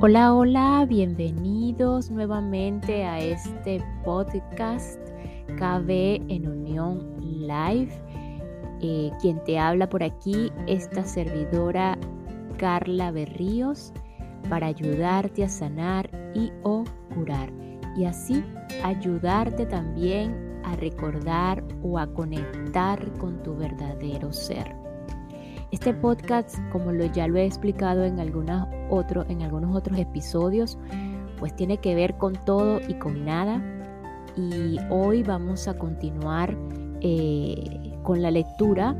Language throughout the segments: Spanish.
Hola, hola, bienvenidos nuevamente a este podcast KB en Unión Live. Eh, quien te habla por aquí, esta servidora Carla Berríos, para ayudarte a sanar y o curar. Y así ayudarte también a recordar o a conectar con tu verdadero ser. Este podcast, como lo, ya lo he explicado en, en algunos otros episodios, pues tiene que ver con todo y con nada. Y hoy vamos a continuar eh, con la lectura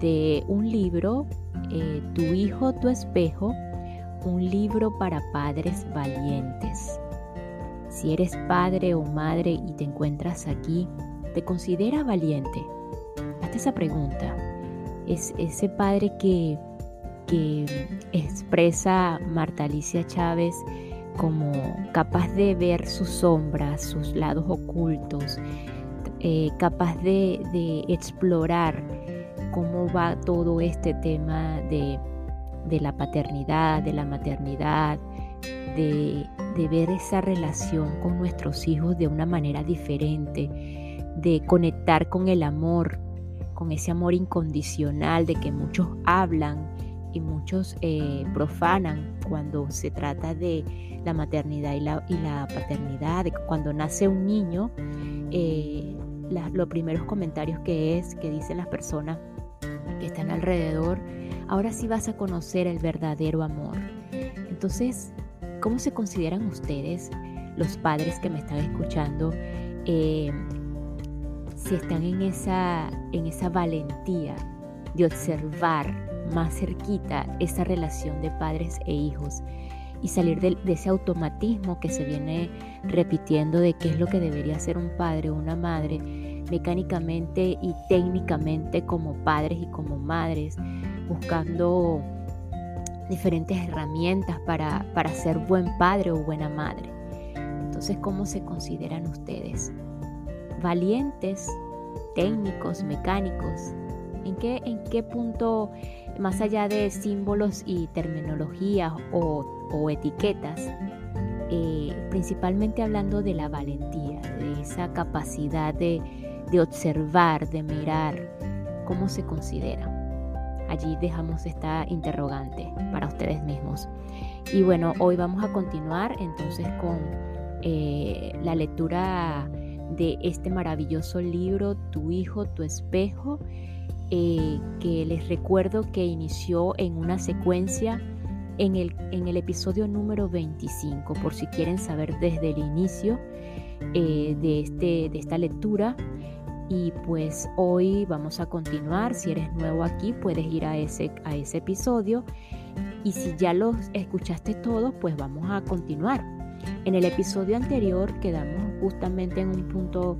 de un libro, eh, Tu hijo, tu espejo, un libro para padres valientes. Si eres padre o madre y te encuentras aquí, ¿te consideras valiente? Hazte esa pregunta es ese padre que, expresa Marta Alicia Chávez como capaz de ver sus sombras, sus lados ocultos, eh, capaz de, explorar cómo va todo este tema de, la paternidad, de la maternidad, de, de, ver esa relación con nuestros hijos de una manera diferente, de conectar con el amor, con ese amor incondicional de que muchos hablan y muchos eh, profanan cuando se trata de la maternidad y la, y la paternidad, cuando nace un niño, eh, los primeros comentarios que es, que dicen las personas que están alrededor, ahora sí vas a conocer el verdadero amor. Entonces, ¿cómo se consideran ustedes, los padres que me están escuchando, eh, si están en esa, en esa valentía de observar más cerquita esa relación de padres e hijos y salir de, ese automatismo que se viene repitiendo de qué es lo que debería ser un padre o una madre mecánicamente y técnicamente como padres y como madres, buscando diferentes herramientas para, para ser buen padre o buena madre. Entonces, ¿cómo se consideran ustedes? Valientes, técnicos, mecánicos? ¿En qué, en qué punto, más allá de símbolos y terminologías o, etiquetas, eh, principalmente hablando de la valentía, de esa capacidad de, observar, de mirar, cómo se considera? Allí dejamos esta interrogante para ustedes mismos. Y bueno, hoy vamos a continuar entonces con eh, la lectura de este maravilloso libro, Tu hijo, tu espejo, eh, que les recuerdo que inició en una secuencia en el, en el episodio número 25, por si quieren saber desde el inicio eh, de, este, de esta lectura. Y pues hoy vamos a continuar. Si eres nuevo aquí, puedes ir a ese, a ese episodio. Y si ya los escuchaste todos, pues vamos a continuar. En el episodio anterior quedamos justamente en un punto,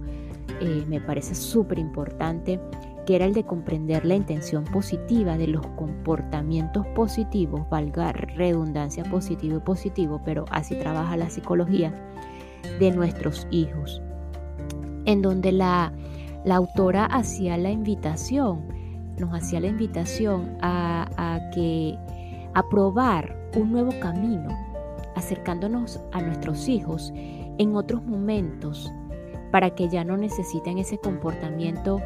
eh, me parece súper importante, que era el de comprender la intención positiva de los comportamientos positivos, valga redundancia positivo y positivo, pero así trabaja la psicología de nuestros hijos, en donde la, la autora hacía la invitación, nos hacía la invitación a, a que a probar un nuevo camino, acercándonos a nuestros hijos en otros momentos para que ya no necesiten ese comportamiento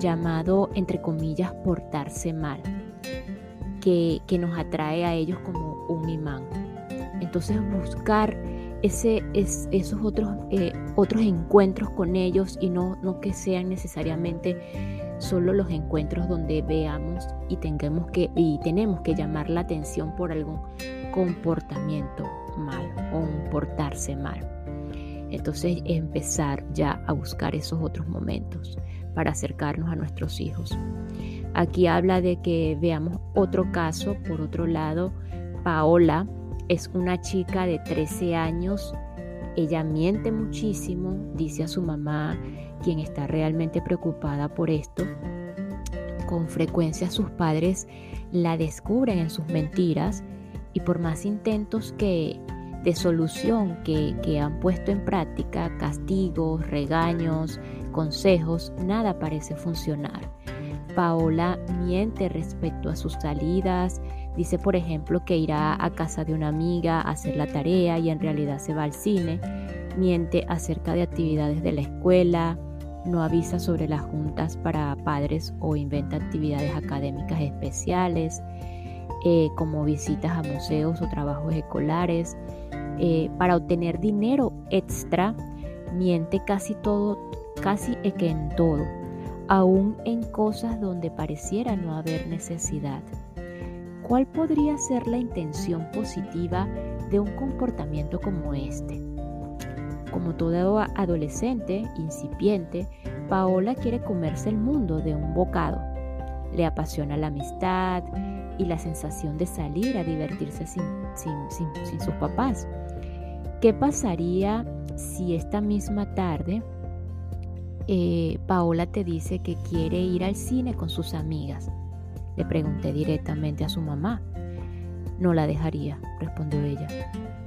llamado, entre comillas, portarse mal, que, nos atrae a ellos como un imán. Entonces buscar esos otros, eh, otros encuentros con ellos y no, no que sean necesariamente solo los encuentros donde veamos y, tengamos que, y tenemos que llamar la atención por algún comportamiento mal o un portarse mal. Entonces empezar ya a buscar esos otros momentos para acercarnos a nuestros hijos. Aquí habla de que veamos otro caso, por otro lado, Paola es una chica de 13 años, ella miente muchísimo, dice a su mamá, quien está realmente preocupada por esto. Con frecuencia sus padres la descubren en sus mentiras y por más intentos que de solución que, han puesto en práctica, castigos, regaños, consejos, nada parece funcionar. Paola miente respecto a sus salidas, dice por ejemplo que irá a casa de una amiga a hacer la tarea y en realidad se va al cine, miente acerca de actividades de la escuela, no avisa sobre las juntas para padres o inventa actividades académicas especiales, eh, como visitas a museos o trabajos escolares. Eh, para obtener dinero extra, miente casi todo, casi que en todo, aún en cosas donde pareciera no haber necesidad. ¿Cuál podría ser la intención positiva de un comportamiento como este? Como todo adolescente incipiente, Paola quiere comerse el mundo de un bocado. Le apasiona la amistad y la sensación de salir a divertirse sin, sus papás. ¿Qué pasaría si esta misma tarde eh, Paola te dice que quiere ir al cine con sus amigas? Le pregunté directamente a su mamá. No la dejaría, respondió ella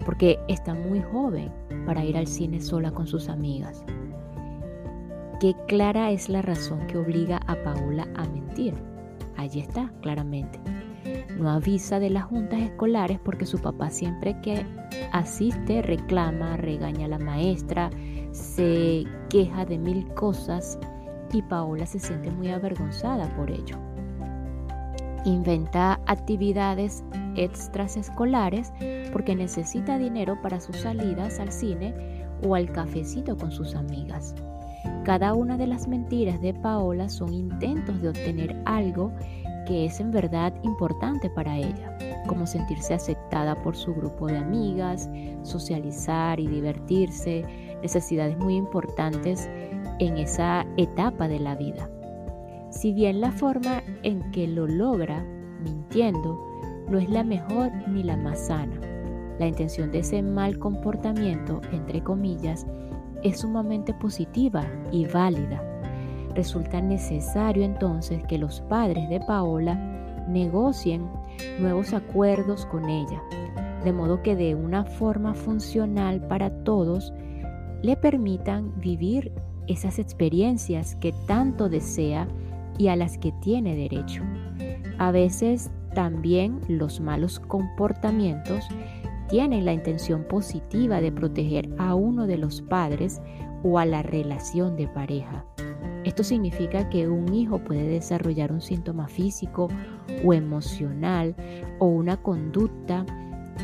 porque está muy joven para ir al cine sola con sus amigas. Qué clara es la razón que obliga a Paola a mentir. Allí está, claramente. No avisa de las juntas escolares porque su papá siempre que asiste reclama, regaña a la maestra, se queja de mil cosas y Paola se siente muy avergonzada por ello. Inventa actividades extras escolares porque necesita dinero para sus salidas al cine o al cafecito con sus amigas. Cada una de las mentiras de Paola son intentos de obtener algo que es en verdad importante para ella, como sentirse aceptada por su grupo de amigas, socializar y divertirse, necesidades muy importantes en esa etapa de la vida. Si bien la forma en que lo logra, mintiendo, no es la mejor ni la más sana. La intención de ese mal comportamiento, entre comillas, es sumamente positiva y válida. Resulta necesario entonces que los padres de Paola negocien nuevos acuerdos con ella, de modo que de una forma funcional para todos le permitan vivir esas experiencias que tanto desea y a las que tiene derecho. A veces también los malos comportamientos tienen la intención positiva de proteger a uno de los padres o a la relación de pareja. Esto significa que un hijo puede desarrollar un síntoma físico o emocional o una conducta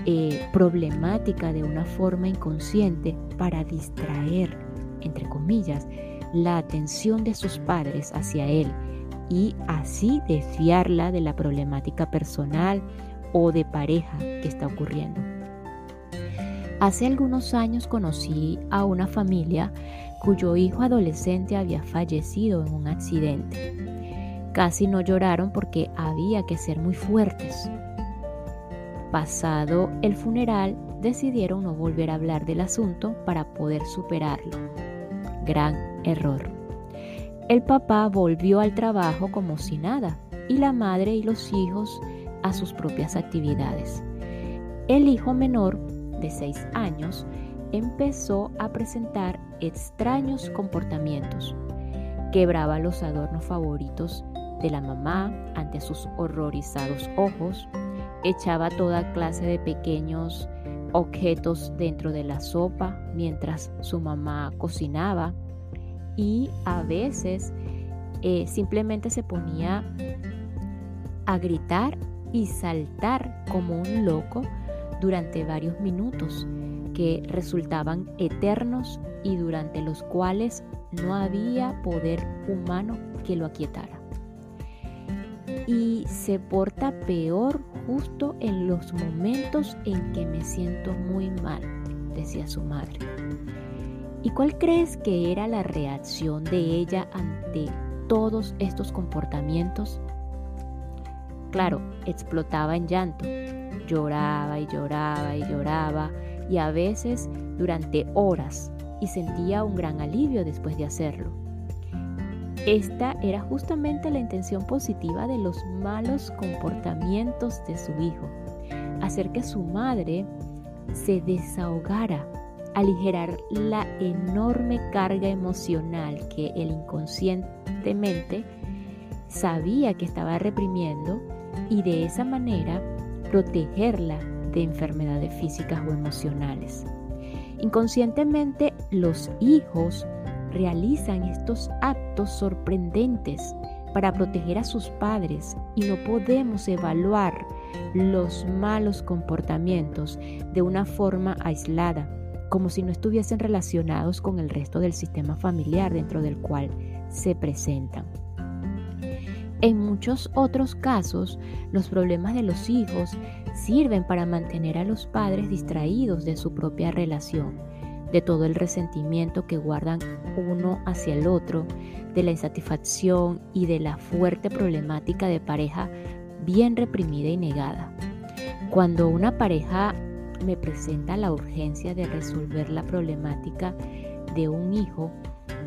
eh, problemática de una forma inconsciente para distraer, entre comillas, la atención de sus padres hacia él y así desviarla de la problemática personal o de pareja que está ocurriendo. Hace algunos años conocí a una familia cuyo hijo adolescente había fallecido en un accidente. Casi no lloraron porque había que ser muy fuertes. Pasado el funeral, decidieron no volver a hablar del asunto para poder superarlo. Gran error. El papá volvió al trabajo como si nada y la madre y los hijos a sus propias actividades. El hijo menor, de 6 años, empezó a presentar extraños comportamientos. Quebraba los adornos favoritos de la mamá ante sus horrorizados ojos, echaba toda clase de pequeños objetos dentro de la sopa mientras su mamá cocinaba, y a veces eh, simplemente se ponía a gritar y saltar como un loco durante varios minutos que resultaban eternos y durante los cuales no había poder humano que lo aquietara. Y se porta peor justo en los momentos en que me siento muy mal, decía su madre. ¿Y cuál crees que era la reacción de ella ante todos estos comportamientos? Claro, explotaba en llanto, lloraba y lloraba y lloraba y a veces durante horas y sentía un gran alivio después de hacerlo. Esta era justamente la intención positiva de los malos comportamientos de su hijo, hacer que su madre se desahogara aligerar la enorme carga emocional que el inconscientemente sabía que estaba reprimiendo y de esa manera protegerla de enfermedades físicas o emocionales. Inconscientemente los hijos realizan estos actos sorprendentes para proteger a sus padres y no podemos evaluar los malos comportamientos de una forma aislada, como si no estuviesen relacionados con el resto del sistema familiar dentro del cual se presentan. En muchos otros casos, los problemas de los hijos sirven para mantener a los padres distraídos de su propia relación, de todo el resentimiento que guardan uno hacia el otro, de la insatisfacción y de la fuerte problemática de pareja bien reprimida y negada. Cuando una pareja me presenta la urgencia de resolver la problemática de un hijo,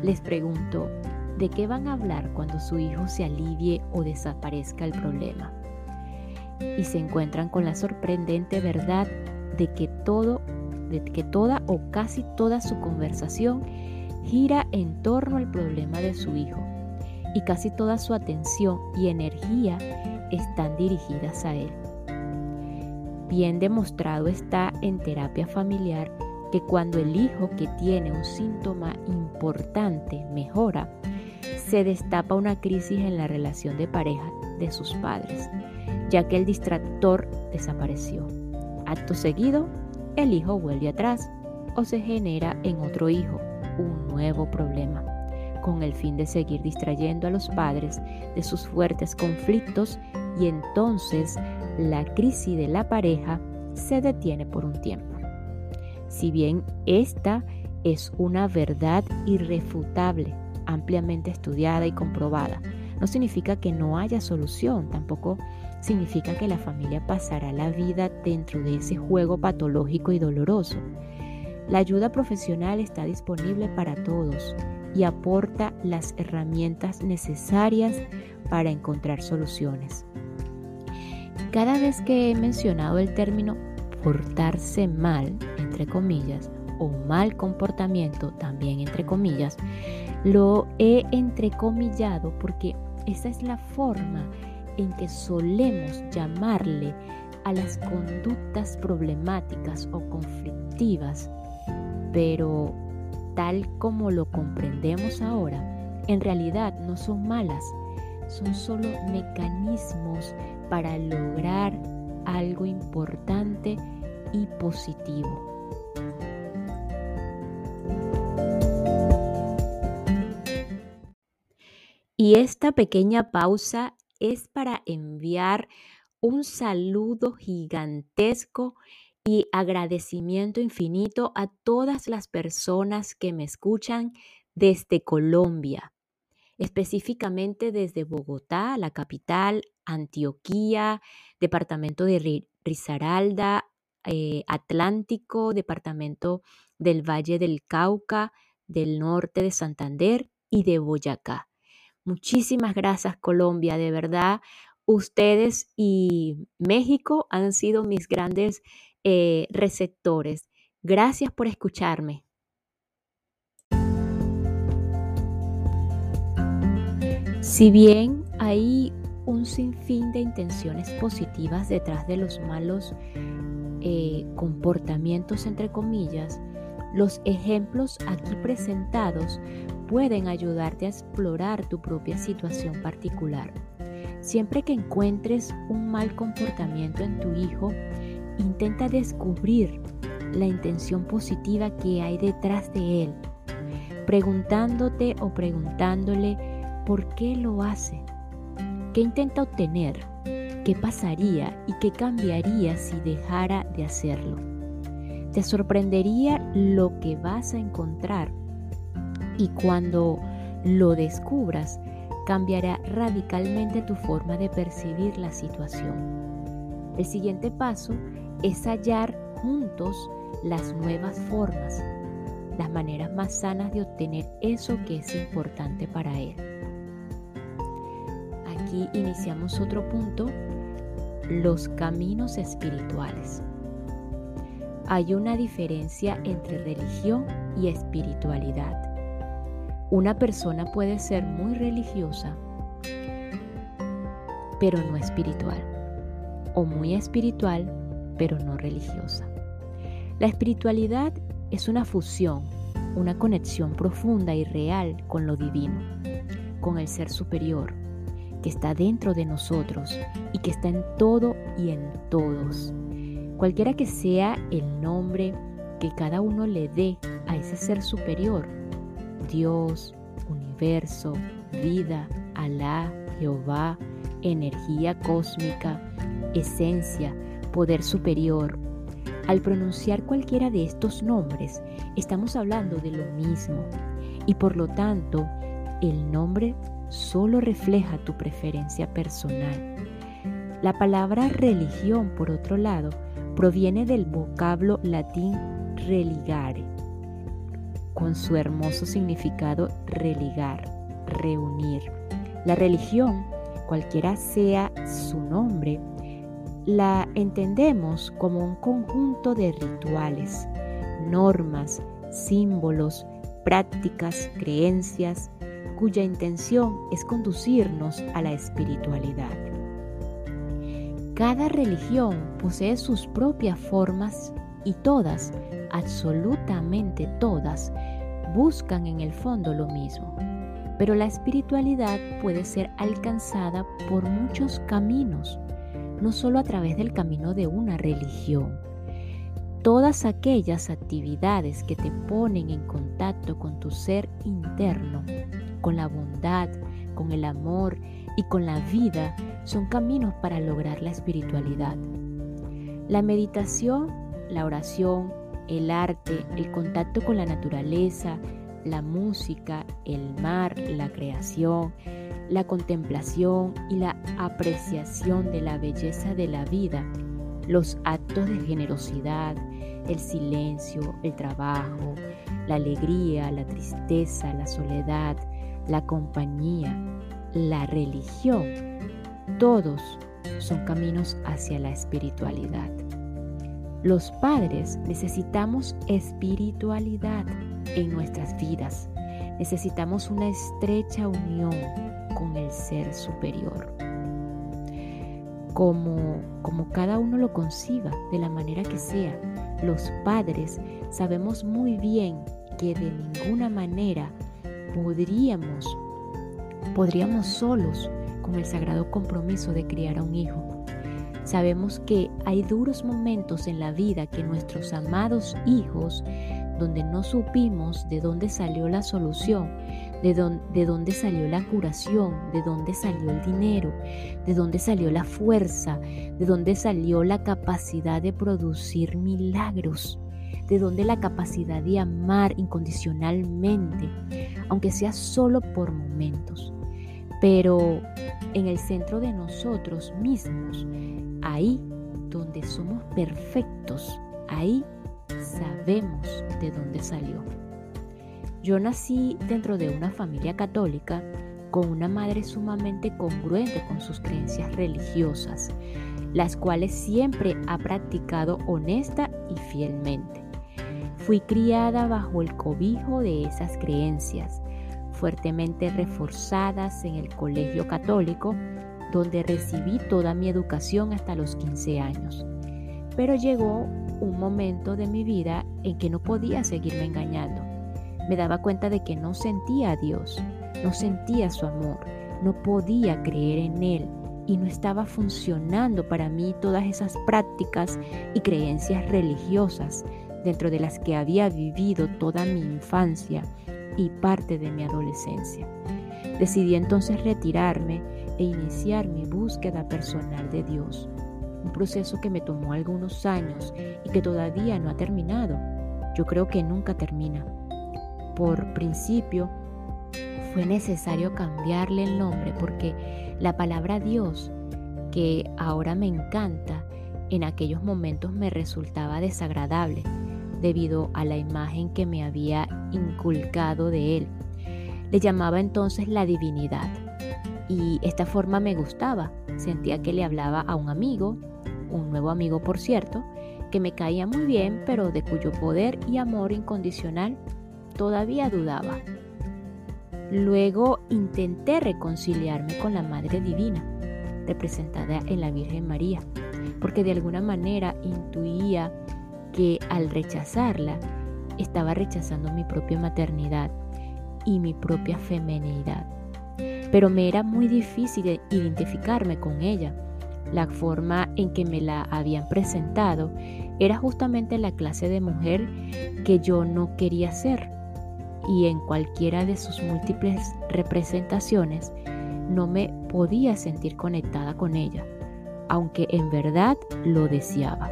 les pregunto, ¿de qué van a hablar cuando su hijo se alivie o desaparezca el problema? Y se encuentran con la sorprendente verdad de que todo de que toda o casi toda su conversación gira en torno al problema de su hijo y casi toda su atención y energía están dirigidas a él. Bien demostrado está en terapia familiar que cuando el hijo que tiene un síntoma importante mejora, se destapa una crisis en la relación de pareja de sus padres, ya que el distractor desapareció. Acto seguido, el hijo vuelve atrás o se genera en otro hijo un nuevo problema con el fin de seguir distrayendo a los padres de sus fuertes conflictos y entonces la crisis de la pareja se detiene por un tiempo. Si bien esta es una verdad irrefutable, ampliamente estudiada y comprobada, no significa que no haya solución, tampoco significa que la familia pasará la vida dentro de ese juego patológico y doloroso. La ayuda profesional está disponible para todos y aporta las herramientas necesarias para encontrar soluciones. Cada vez que he mencionado el término portarse mal, entre comillas, o mal comportamiento, también entre comillas, lo he entrecomillado porque esa es la forma en que solemos llamarle a las conductas problemáticas o conflictivas pero tal como lo comprendemos ahora, en realidad no son malas, son solo mecanismos para lograr algo importante y positivo. Y esta pequeña pausa es para enviar un saludo gigantesco y agradecimiento infinito a todas las personas que me escuchan desde Colombia, específicamente desde Bogotá, la capital, Antioquía, departamento de Risaralda, eh, Atlántico, departamento del Valle del Cauca, del norte de Santander y de Boyacá. Muchísimas gracias Colombia, de verdad. Ustedes y México han sido mis grandes eh, receptores. Gracias por escucharme. Si bien hay un sinfín de intenciones positivas detrás de los malos eh, comportamientos, entre comillas, los ejemplos aquí presentados pueden ayudarte a explorar tu propia situación particular. Siempre que encuentres un mal comportamiento en tu hijo, Intenta descubrir la intención positiva que hay detrás de él, preguntándote o preguntándole por qué lo hace, qué intenta obtener, qué pasaría y qué cambiaría si dejara de hacerlo. Te sorprendería lo que vas a encontrar y cuando lo descubras, cambiará radicalmente tu forma de percibir la situación. El siguiente paso es hallar juntos las nuevas formas, las maneras más sanas de obtener eso que es importante para él. Aquí iniciamos otro punto, los caminos espirituales. Hay una diferencia entre religión y espiritualidad. Una persona puede ser muy religiosa, pero no espiritual, o muy espiritual, pero no religiosa. La espiritualidad es una fusión, una conexión profunda y real con lo divino, con el ser superior, que está dentro de nosotros y que está en todo y en todos. Cualquiera que sea el nombre que cada uno le dé a ese ser superior, Dios, universo, vida, Alá, Jehová, energía cósmica, esencia, poder superior. Al pronunciar cualquiera de estos nombres, estamos hablando de lo mismo y por lo tanto el nombre solo refleja tu preferencia personal. La palabra religión, por otro lado, proviene del vocablo latín religare, con su hermoso significado religar, reunir. La religión, cualquiera sea su nombre, la entendemos como un conjunto de rituales, normas, símbolos, prácticas, creencias, cuya intención es conducirnos a la espiritualidad. Cada religión posee sus propias formas y todas, absolutamente todas, buscan en el fondo lo mismo. Pero la espiritualidad puede ser alcanzada por muchos caminos, no solo a través del camino de una religión. Todas aquellas actividades que te ponen en contacto con tu ser interno, con la bondad, con el amor y con la vida son caminos para lograr la espiritualidad. La meditación, la oración, el arte, el contacto con la naturaleza, la música, el mar, la creación, la contemplación y la apreciación de la belleza de la vida, los actos de generosidad, el silencio, el trabajo, la alegría, la tristeza, la soledad, la compañía, la religión, todos son caminos hacia la espiritualidad. Los padres necesitamos espiritualidad en nuestras vidas. Necesitamos una estrecha unión con el ser superior. Como, como cada uno lo conciba, de la manera que sea, los padres sabemos muy bien que de ninguna manera podríamos podríamos solos con el sagrado compromiso de criar a un hijo. Sabemos que hay duros momentos en la vida que nuestros amados hijos, donde no supimos de dónde salió la solución, de, de dónde salió la curación, de dónde salió el dinero, de dónde salió la fuerza, de dónde salió la capacidad de producir milagros de dónde la capacidad de amar incondicionalmente, aunque sea solo por momentos. Pero en el centro de nosotros mismos, ahí donde somos perfectos, ahí sabemos de dónde salió. Yo nací dentro de una familia católica con una madre sumamente congruente con sus creencias religiosas, las cuales siempre ha practicado honesta y fielmente. Fui criada bajo el cobijo de esas creencias, fuertemente reforzadas en el colegio católico, donde recibí toda mi educación hasta los 15 años. Pero llegó un momento de mi vida en que no podía seguirme engañando. Me daba cuenta de que no sentía a Dios, no sentía su amor, no podía creer en Él y no estaba funcionando para mí todas esas prácticas y creencias religiosas dentro de las que había vivido toda mi infancia y parte de mi adolescencia. Decidí entonces retirarme e iniciar mi búsqueda personal de Dios, un proceso que me tomó algunos años y que todavía no ha terminado. Yo creo que nunca termina. Por principio, fue necesario cambiarle el nombre porque la palabra Dios, que ahora me encanta, en aquellos momentos me resultaba desagradable debido a la imagen que me había inculcado de él. Le llamaba entonces la divinidad y esta forma me gustaba. Sentía que le hablaba a un amigo, un nuevo amigo por cierto, que me caía muy bien, pero de cuyo poder y amor incondicional todavía dudaba. Luego intenté reconciliarme con la Madre Divina, representada en la Virgen María, porque de alguna manera intuía que al rechazarla estaba rechazando mi propia maternidad y mi propia femenidad. Pero me era muy difícil identificarme con ella. La forma en que me la habían presentado era justamente la clase de mujer que yo no quería ser. Y en cualquiera de sus múltiples representaciones no me podía sentir conectada con ella, aunque en verdad lo deseaba.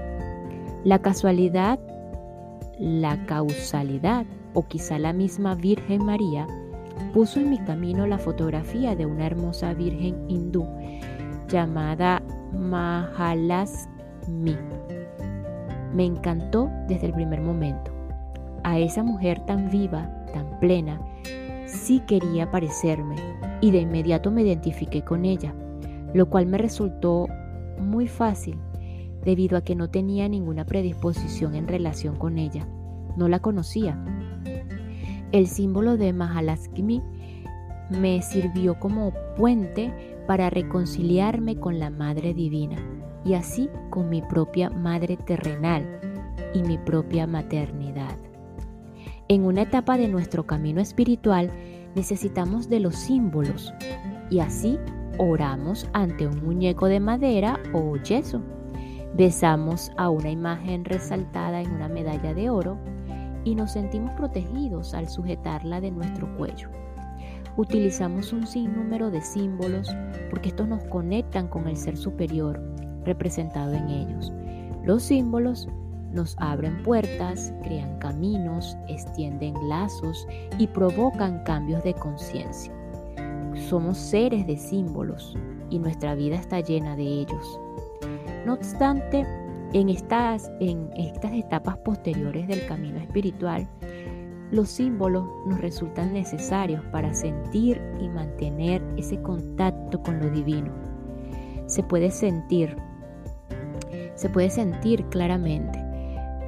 La casualidad, la causalidad o quizá la misma Virgen María puso en mi camino la fotografía de una hermosa virgen hindú llamada Mahalasmi. Me encantó desde el primer momento. A esa mujer tan viva, tan plena, sí quería parecerme y de inmediato me identifiqué con ella, lo cual me resultó muy fácil debido a que no tenía ninguna predisposición en relación con ella. No la conocía. El símbolo de Mahalaskimi me sirvió como puente para reconciliarme con la Madre Divina y así con mi propia Madre terrenal y mi propia maternidad. En una etapa de nuestro camino espiritual necesitamos de los símbolos y así oramos ante un muñeco de madera o yeso. Besamos a una imagen resaltada en una medalla de oro y nos sentimos protegidos al sujetarla de nuestro cuello. Utilizamos un sinnúmero de símbolos porque estos nos conectan con el ser superior representado en ellos. Los símbolos nos abren puertas, crean caminos, extienden lazos y provocan cambios de conciencia. Somos seres de símbolos y nuestra vida está llena de ellos. No obstante, en estas, en estas etapas posteriores del camino espiritual, los símbolos nos resultan necesarios para sentir y mantener ese contacto con lo divino. Se puede sentir, se puede sentir claramente,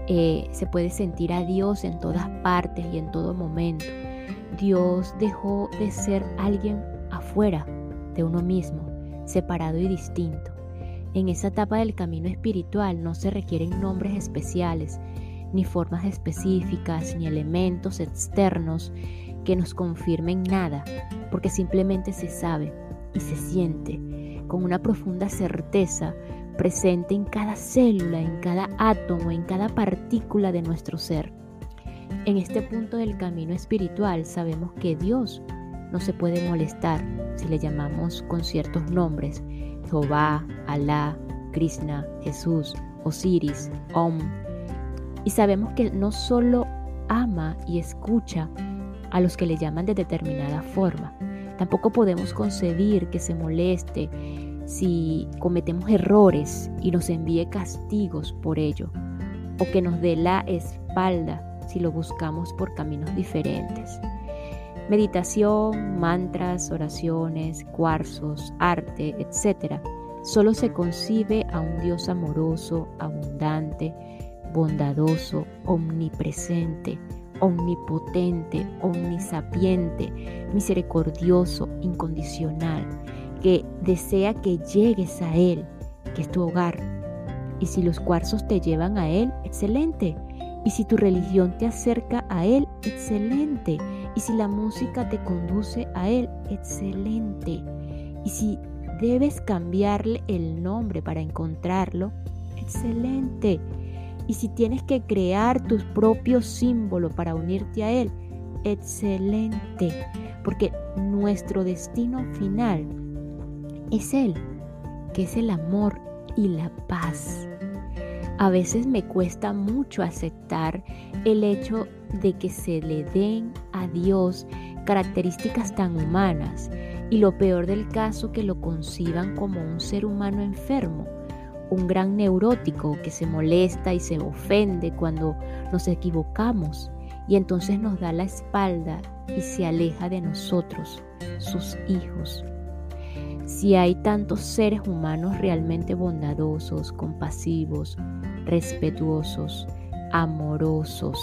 eh, se puede sentir a Dios en todas partes y en todo momento. Dios dejó de ser alguien afuera de uno mismo, separado y distinto. En esa etapa del camino espiritual no se requieren nombres especiales, ni formas específicas, ni elementos externos que nos confirmen nada, porque simplemente se sabe y se siente con una profunda certeza presente en cada célula, en cada átomo, en cada partícula de nuestro ser. En este punto del camino espiritual sabemos que Dios no se puede molestar si le llamamos con ciertos nombres, Jehová, Alá, Krishna, Jesús, Osiris, Om. Y sabemos que no solo ama y escucha a los que le llaman de determinada forma, tampoco podemos concebir que se moleste si cometemos errores y nos envíe castigos por ello, o que nos dé la espalda si lo buscamos por caminos diferentes. Meditación, mantras, oraciones, cuarzos, arte, etc. Solo se concibe a un Dios amoroso, abundante, bondadoso, omnipresente, omnipotente, omnisapiente, misericordioso, incondicional, que desea que llegues a Él, que es tu hogar. Y si los cuarzos te llevan a Él, excelente. Y si tu religión te acerca a Él, excelente. Y si la música te conduce a Él, excelente. Y si debes cambiarle el nombre para encontrarlo, excelente. Y si tienes que crear tu propio símbolo para unirte a Él, excelente. Porque nuestro destino final es Él, que es el amor y la paz. A veces me cuesta mucho aceptar el hecho de que se le den a Dios características tan humanas y lo peor del caso que lo conciban como un ser humano enfermo, un gran neurótico que se molesta y se ofende cuando nos equivocamos y entonces nos da la espalda y se aleja de nosotros, sus hijos. Si hay tantos seres humanos realmente bondadosos, compasivos, respetuosos, amorosos,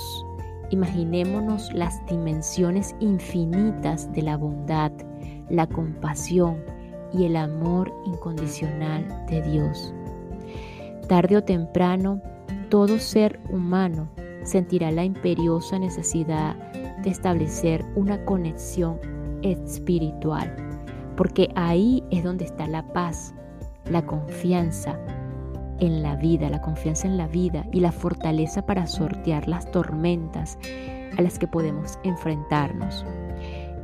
imaginémonos las dimensiones infinitas de la bondad, la compasión y el amor incondicional de Dios. Tarde o temprano, todo ser humano sentirá la imperiosa necesidad de establecer una conexión espiritual, porque ahí es donde está la paz, la confianza en la vida, la confianza en la vida y la fortaleza para sortear las tormentas a las que podemos enfrentarnos.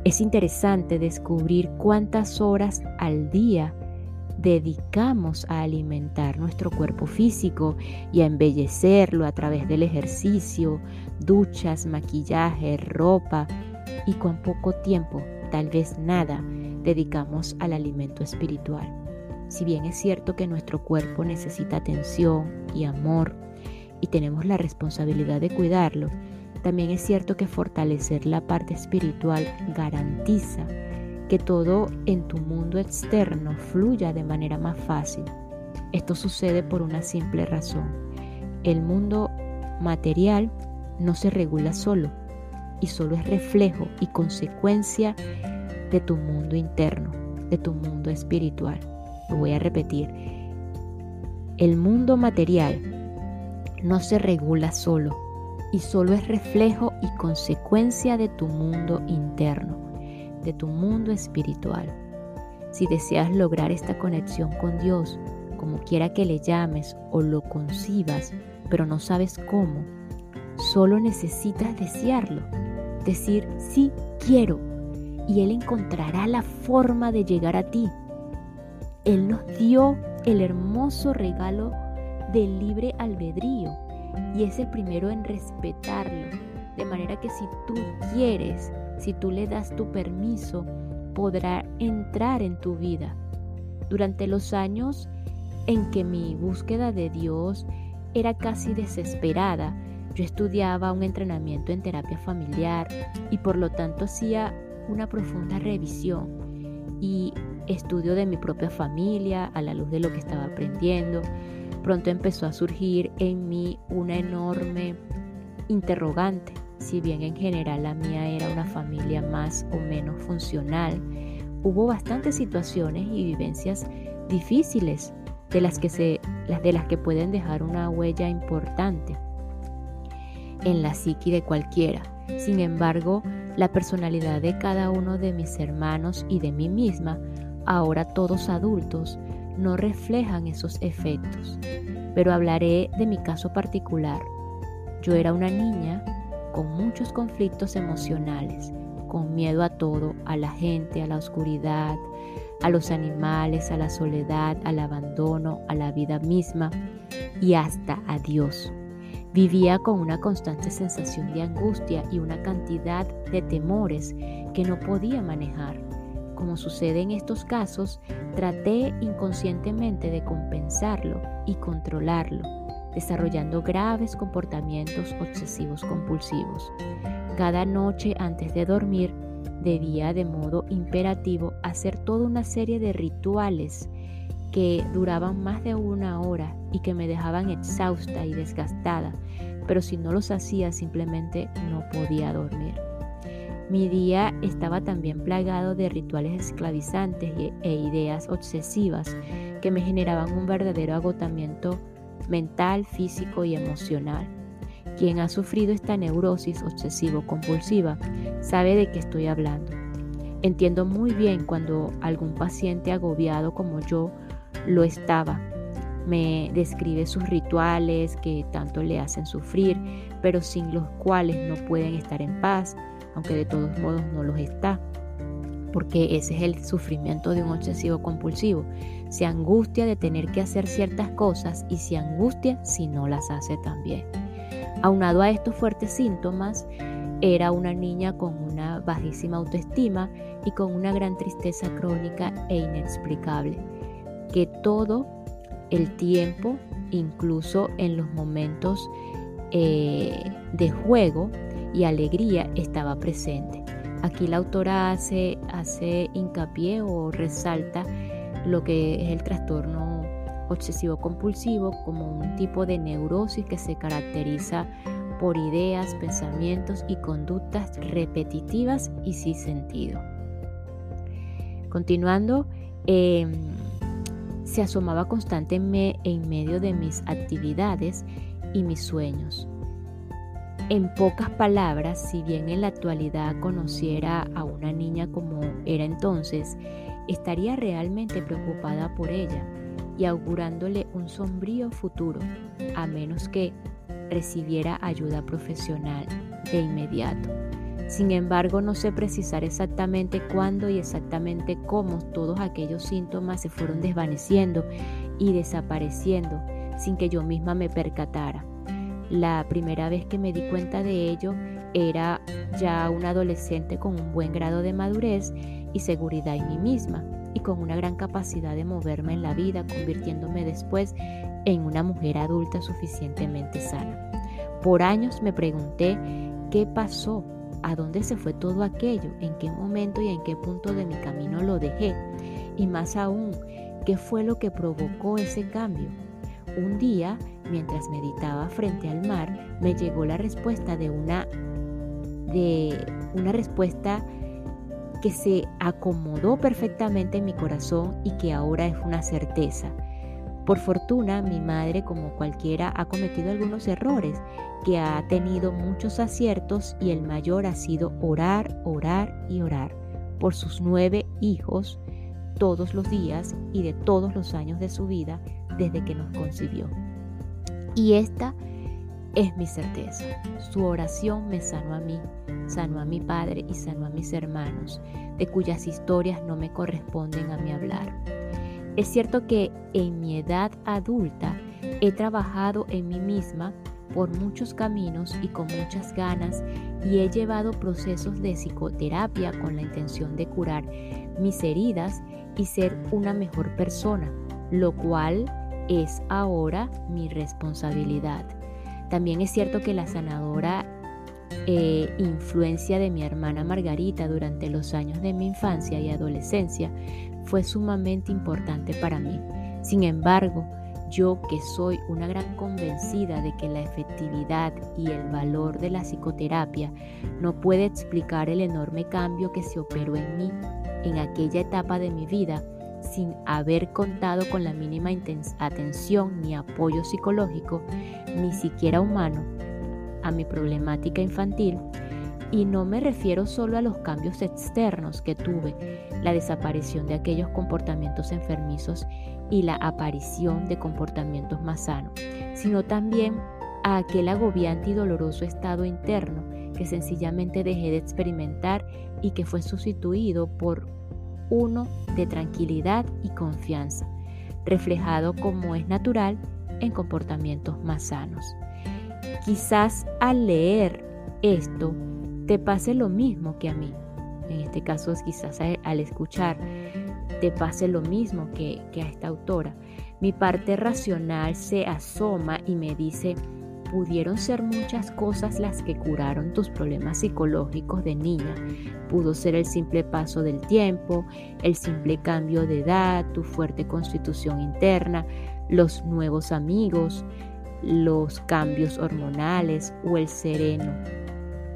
Es interesante descubrir cuántas horas al día dedicamos a alimentar nuestro cuerpo físico y a embellecerlo a través del ejercicio, duchas, maquillaje, ropa y con poco tiempo, tal vez nada, dedicamos al alimento espiritual. Si bien es cierto que nuestro cuerpo necesita atención y amor y tenemos la responsabilidad de cuidarlo, también es cierto que fortalecer la parte espiritual garantiza que todo en tu mundo externo fluya de manera más fácil. Esto sucede por una simple razón. El mundo material no se regula solo y solo es reflejo y consecuencia de tu mundo interno, de tu mundo espiritual. Voy a repetir. El mundo material no se regula solo y solo es reflejo y consecuencia de tu mundo interno de tu mundo espiritual. Si deseas lograr esta conexión con Dios, como quiera que le llames o lo concibas, pero no sabes cómo, solo necesitas desearlo, decir sí quiero, y Él encontrará la forma de llegar a ti. Él nos dio el hermoso regalo del libre albedrío y es el primero en respetarlo, de manera que si tú quieres si tú le das tu permiso, podrá entrar en tu vida. Durante los años en que mi búsqueda de Dios era casi desesperada, yo estudiaba un entrenamiento en terapia familiar y por lo tanto hacía una profunda revisión y estudio de mi propia familia a la luz de lo que estaba aprendiendo. Pronto empezó a surgir en mí una enorme interrogante si bien en general la mía era una familia más o menos funcional, hubo bastantes situaciones y vivencias difíciles de las que, se, de las que pueden dejar una huella importante en la psiqui de cualquiera. Sin embargo, la personalidad de cada uno de mis hermanos y de mí misma, ahora todos adultos, no reflejan esos efectos. Pero hablaré de mi caso particular. Yo era una niña con muchos conflictos emocionales, con miedo a todo, a la gente, a la oscuridad, a los animales, a la soledad, al abandono, a la vida misma y hasta a Dios. Vivía con una constante sensación de angustia y una cantidad de temores que no podía manejar. Como sucede en estos casos, traté inconscientemente de compensarlo y controlarlo desarrollando graves comportamientos obsesivos compulsivos. Cada noche antes de dormir debía de modo imperativo hacer toda una serie de rituales que duraban más de una hora y que me dejaban exhausta y desgastada, pero si no los hacía simplemente no podía dormir. Mi día estaba también plagado de rituales esclavizantes e ideas obsesivas que me generaban un verdadero agotamiento mental, físico y emocional. Quien ha sufrido esta neurosis obsesivo-compulsiva sabe de qué estoy hablando. Entiendo muy bien cuando algún paciente agobiado como yo lo estaba me describe sus rituales que tanto le hacen sufrir, pero sin los cuales no pueden estar en paz, aunque de todos modos no los está porque ese es el sufrimiento de un obsesivo compulsivo. Se angustia de tener que hacer ciertas cosas y se angustia si no las hace también. Aunado a estos fuertes síntomas, era una niña con una bajísima autoestima y con una gran tristeza crónica e inexplicable, que todo el tiempo, incluso en los momentos eh, de juego y alegría, estaba presente. Aquí la autora hace, hace hincapié o resalta lo que es el trastorno obsesivo compulsivo como un tipo de neurosis que se caracteriza por ideas, pensamientos y conductas repetitivas y sin sentido. Continuando, em, se asomaba constantemente en medio de mis actividades y mis sueños. En pocas palabras, si bien en la actualidad conociera a una niña como era entonces, estaría realmente preocupada por ella y augurándole un sombrío futuro, a menos que recibiera ayuda profesional de inmediato. Sin embargo, no sé precisar exactamente cuándo y exactamente cómo todos aquellos síntomas se fueron desvaneciendo y desapareciendo sin que yo misma me percatara. La primera vez que me di cuenta de ello era ya una adolescente con un buen grado de madurez y seguridad en mí misma y con una gran capacidad de moverme en la vida, convirtiéndome después en una mujer adulta suficientemente sana. Por años me pregunté qué pasó, a dónde se fue todo aquello, en qué momento y en qué punto de mi camino lo dejé, y más aún, qué fue lo que provocó ese cambio. Un día, mientras meditaba frente al mar, me llegó la respuesta de una de una respuesta que se acomodó perfectamente en mi corazón y que ahora es una certeza. Por fortuna, mi madre, como cualquiera, ha cometido algunos errores, que ha tenido muchos aciertos y el mayor ha sido orar, orar y orar por sus nueve hijos todos los días y de todos los años de su vida desde que nos concibió. Y esta es mi certeza. Su oración me sanó a mí, sanó a mi padre y sanó a mis hermanos, de cuyas historias no me corresponden a mi hablar. Es cierto que en mi edad adulta he trabajado en mí misma por muchos caminos y con muchas ganas y he llevado procesos de psicoterapia con la intención de curar mis heridas y ser una mejor persona, lo cual es ahora mi responsabilidad. También es cierto que la sanadora eh, influencia de mi hermana Margarita durante los años de mi infancia y adolescencia fue sumamente importante para mí. Sin embargo, yo que soy una gran convencida de que la efectividad y el valor de la psicoterapia no puede explicar el enorme cambio que se operó en mí en aquella etapa de mi vida, sin haber contado con la mínima atención ni apoyo psicológico, ni siquiera humano, a mi problemática infantil, y no me refiero solo a los cambios externos que tuve, la desaparición de aquellos comportamientos enfermizos y la aparición de comportamientos más sanos, sino también a aquel agobiante y doloroso estado interno que sencillamente dejé de experimentar y que fue sustituido por uno de tranquilidad y confianza, reflejado como es natural en comportamientos más sanos. Quizás al leer esto te pase lo mismo que a mí. En este caso quizás al escuchar te pase lo mismo que, que a esta autora. Mi parte racional se asoma y me dice, pudieron ser muchas cosas las que curaron tus problemas psicológicos de niña. Pudo ser el simple paso del tiempo, el simple cambio de edad, tu fuerte constitución interna, los nuevos amigos, los cambios hormonales o el sereno.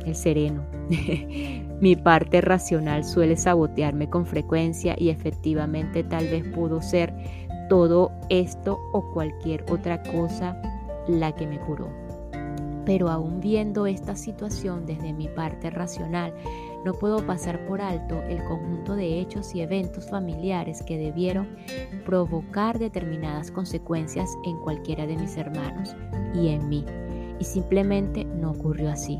El sereno. Mi parte racional suele sabotearme con frecuencia y efectivamente tal vez pudo ser todo esto o cualquier otra cosa la que me curó. Pero aún viendo esta situación desde mi parte racional, no puedo pasar por alto el conjunto de hechos y eventos familiares que debieron provocar determinadas consecuencias en cualquiera de mis hermanos y en mí. Y simplemente no ocurrió así.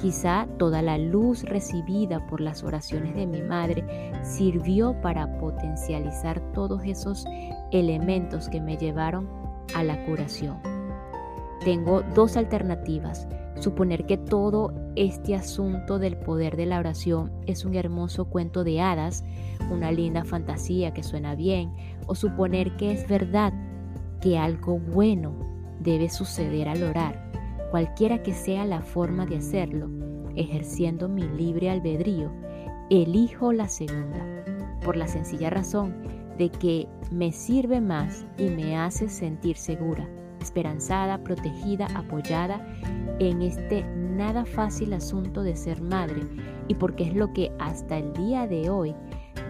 Quizá toda la luz recibida por las oraciones de mi madre sirvió para potencializar todos esos elementos que me llevaron a la curación. Tengo dos alternativas. Suponer que todo este asunto del poder de la oración es un hermoso cuento de hadas, una linda fantasía que suena bien, o suponer que es verdad que algo bueno debe suceder al orar, cualquiera que sea la forma de hacerlo, ejerciendo mi libre albedrío, elijo la segunda, por la sencilla razón de que me sirve más y me hace sentir segura esperanzada, protegida, apoyada en este nada fácil asunto de ser madre y porque es lo que hasta el día de hoy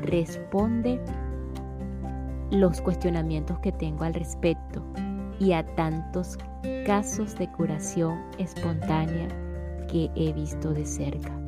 responde los cuestionamientos que tengo al respecto y a tantos casos de curación espontánea que he visto de cerca.